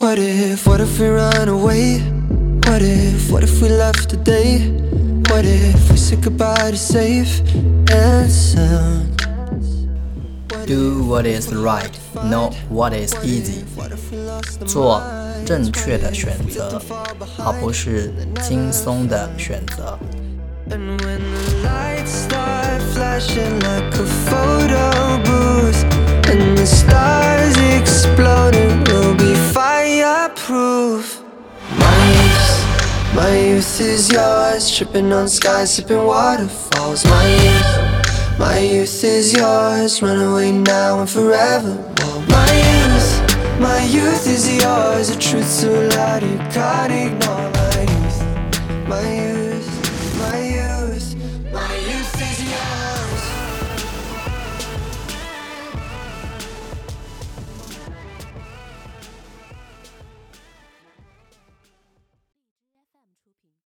What if, what if we run away? What if, what if we left today? What if we said goodbye to safe and sound? Do what is right, not what is easy。做正确的选择，而不是轻松的选择。 And when the lights start flashing like a fireproof My youth, my youth is yours. Tripping on skies, sipping waterfalls. My youth, my youth is yours. Run away now and forevermore. My youth, my youth is yours. A truth so loud you caught it